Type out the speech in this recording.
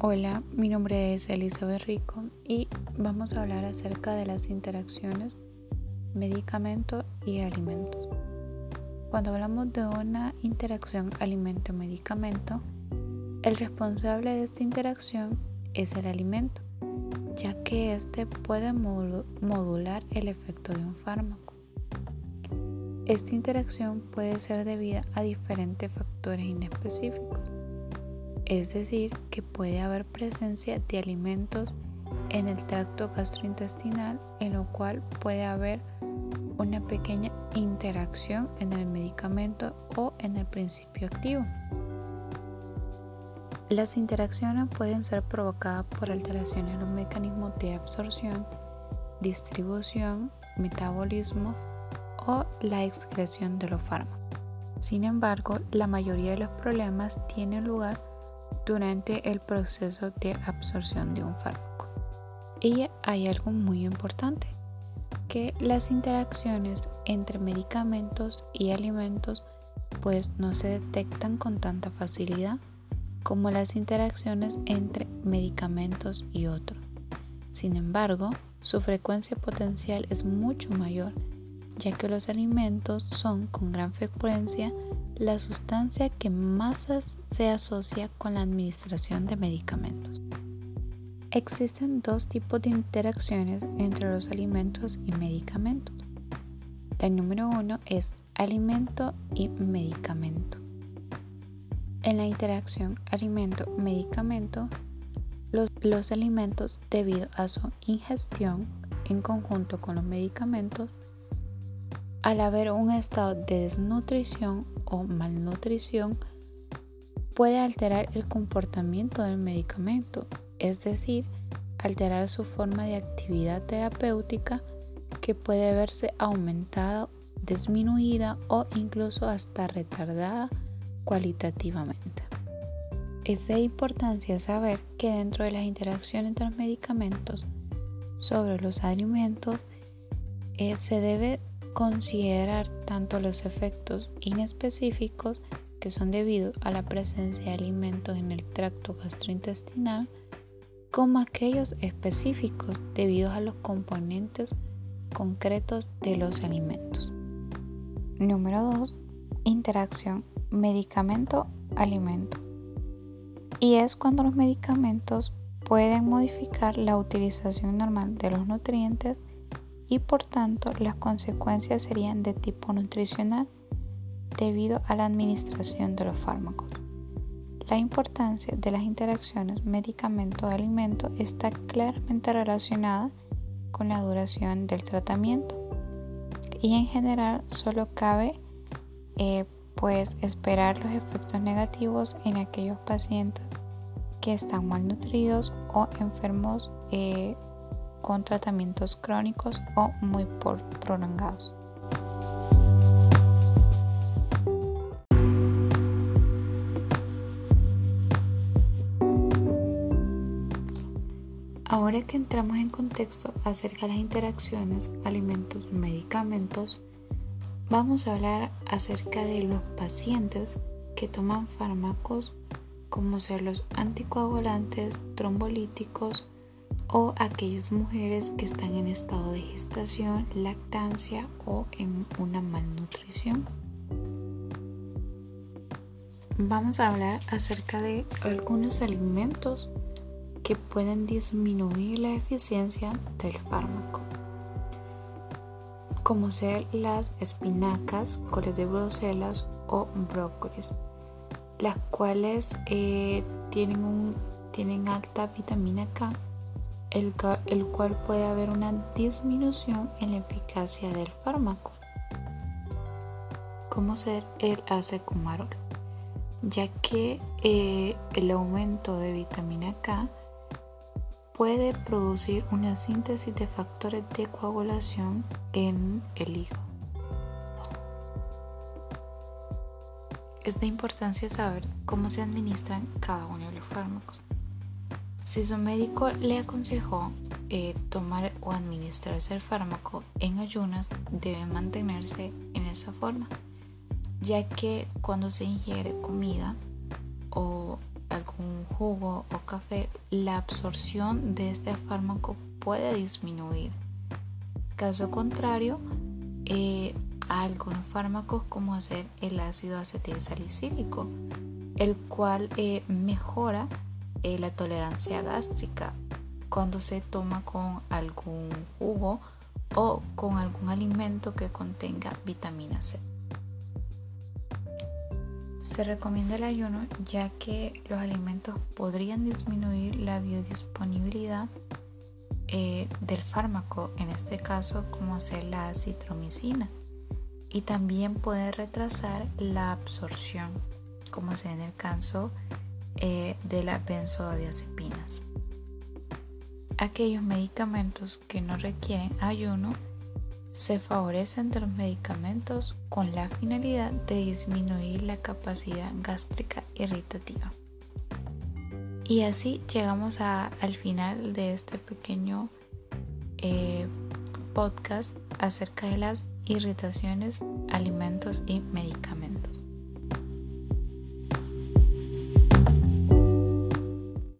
Hola, mi nombre es Elizabeth Rico y vamos a hablar acerca de las interacciones medicamento y alimentos. Cuando hablamos de una interacción alimento-medicamento, el responsable de esta interacción es el alimento, ya que éste puede modular el efecto de un fármaco. Esta interacción puede ser debida a diferentes factores inespecíficos es decir, que puede haber presencia de alimentos en el tracto gastrointestinal, en lo cual puede haber una pequeña interacción en el medicamento o en el principio activo. Las interacciones pueden ser provocadas por alteraciones en los mecanismos de absorción, distribución, metabolismo o la excreción de los fármacos. Sin embargo, la mayoría de los problemas tienen lugar durante el proceso de absorción de un fármaco. Y hay algo muy importante, que las interacciones entre medicamentos y alimentos pues no se detectan con tanta facilidad como las interacciones entre medicamentos y otros. Sin embargo, su frecuencia potencial es mucho mayor, ya que los alimentos son con gran frecuencia la sustancia que más se asocia con la administración de medicamentos. Existen dos tipos de interacciones entre los alimentos y medicamentos. La número uno es alimento y medicamento. En la interacción alimento-medicamento, los, los, alimentos, debido a su ingestión en conjunto con los medicamentos, al haber un estado de desnutrición o malnutrición, puede alterar el comportamiento del medicamento, es decir, alterar su forma de actividad terapéutica que puede verse aumentada, disminuida o incluso hasta retardada cualitativamente. Es de importancia saber que dentro de las interacciones entre los medicamentos sobre los alimentos eh, se debe considerar tanto los efectos inespecíficos que son debido a la presencia de alimentos en el tracto gastrointestinal como aquellos específicos debido a los componentes concretos de los alimentos. Número 2. Interacción medicamento-alimento. Y es cuando los medicamentos pueden modificar la utilización normal de los nutrientes y por tanto las consecuencias serían de tipo nutricional debido a la administración de los fármacos. La importancia de las interacciones medicamento-alimento está claramente relacionada con la duración del tratamiento y en general solo cabe eh, pues esperar los efectos negativos en aquellos pacientes que están malnutridos o enfermos eh, con tratamientos crónicos o muy prolongados. Ahora que entramos en contexto acerca de las interacciones alimentos-medicamentos, vamos a hablar acerca de los pacientes que toman fármacos como ser los anticoagulantes, trombolíticos, o aquellas mujeres que están en estado de gestación, lactancia o en una malnutrición. Vamos a hablar acerca de algunos alimentos que pueden disminuir la eficiencia del fármaco, como ser las espinacas, coles de Bruselas o brócolis, las cuales eh, tienen, tienen alta vitamina K el, cual puede haber una disminución en la eficacia del fármaco, como ser el acecumarol, ya que eh, el aumento de vitamina K puede producir una síntesis de factores de coagulación en el hígado. Es de importancia saber cómo se administran cada uno de los fármacos. Si su médico le aconsejó eh, tomar o administrarse el fármaco en ayunas, debe mantenerse en esa forma, ya que cuando se ingiere comida o algún jugo o café, la absorción de este fármaco puede disminuir. Caso contrario, eh, algunos fármacos como hacer el ácido acetil salicílico, el cual eh, mejora eh, la tolerancia gástrica cuando se toma con algún jugo o con algún alimento que contenga vitamina C. Se recomienda el ayuno ya que los alimentos podrían disminuir la biodisponibilidad eh, del fármaco, en este caso como ser la citromicina, y también puede retrasar la absorción, como sea en el caso eh, de las benzodiazepinas. Aquellos medicamentos que no requieren ayuno se favorecen de los medicamentos con la finalidad de disminuir la capacidad gástrica irritativa. Y así llegamos al final de este pequeño eh, podcast acerca de las irritaciones, alimentos y medicamentos.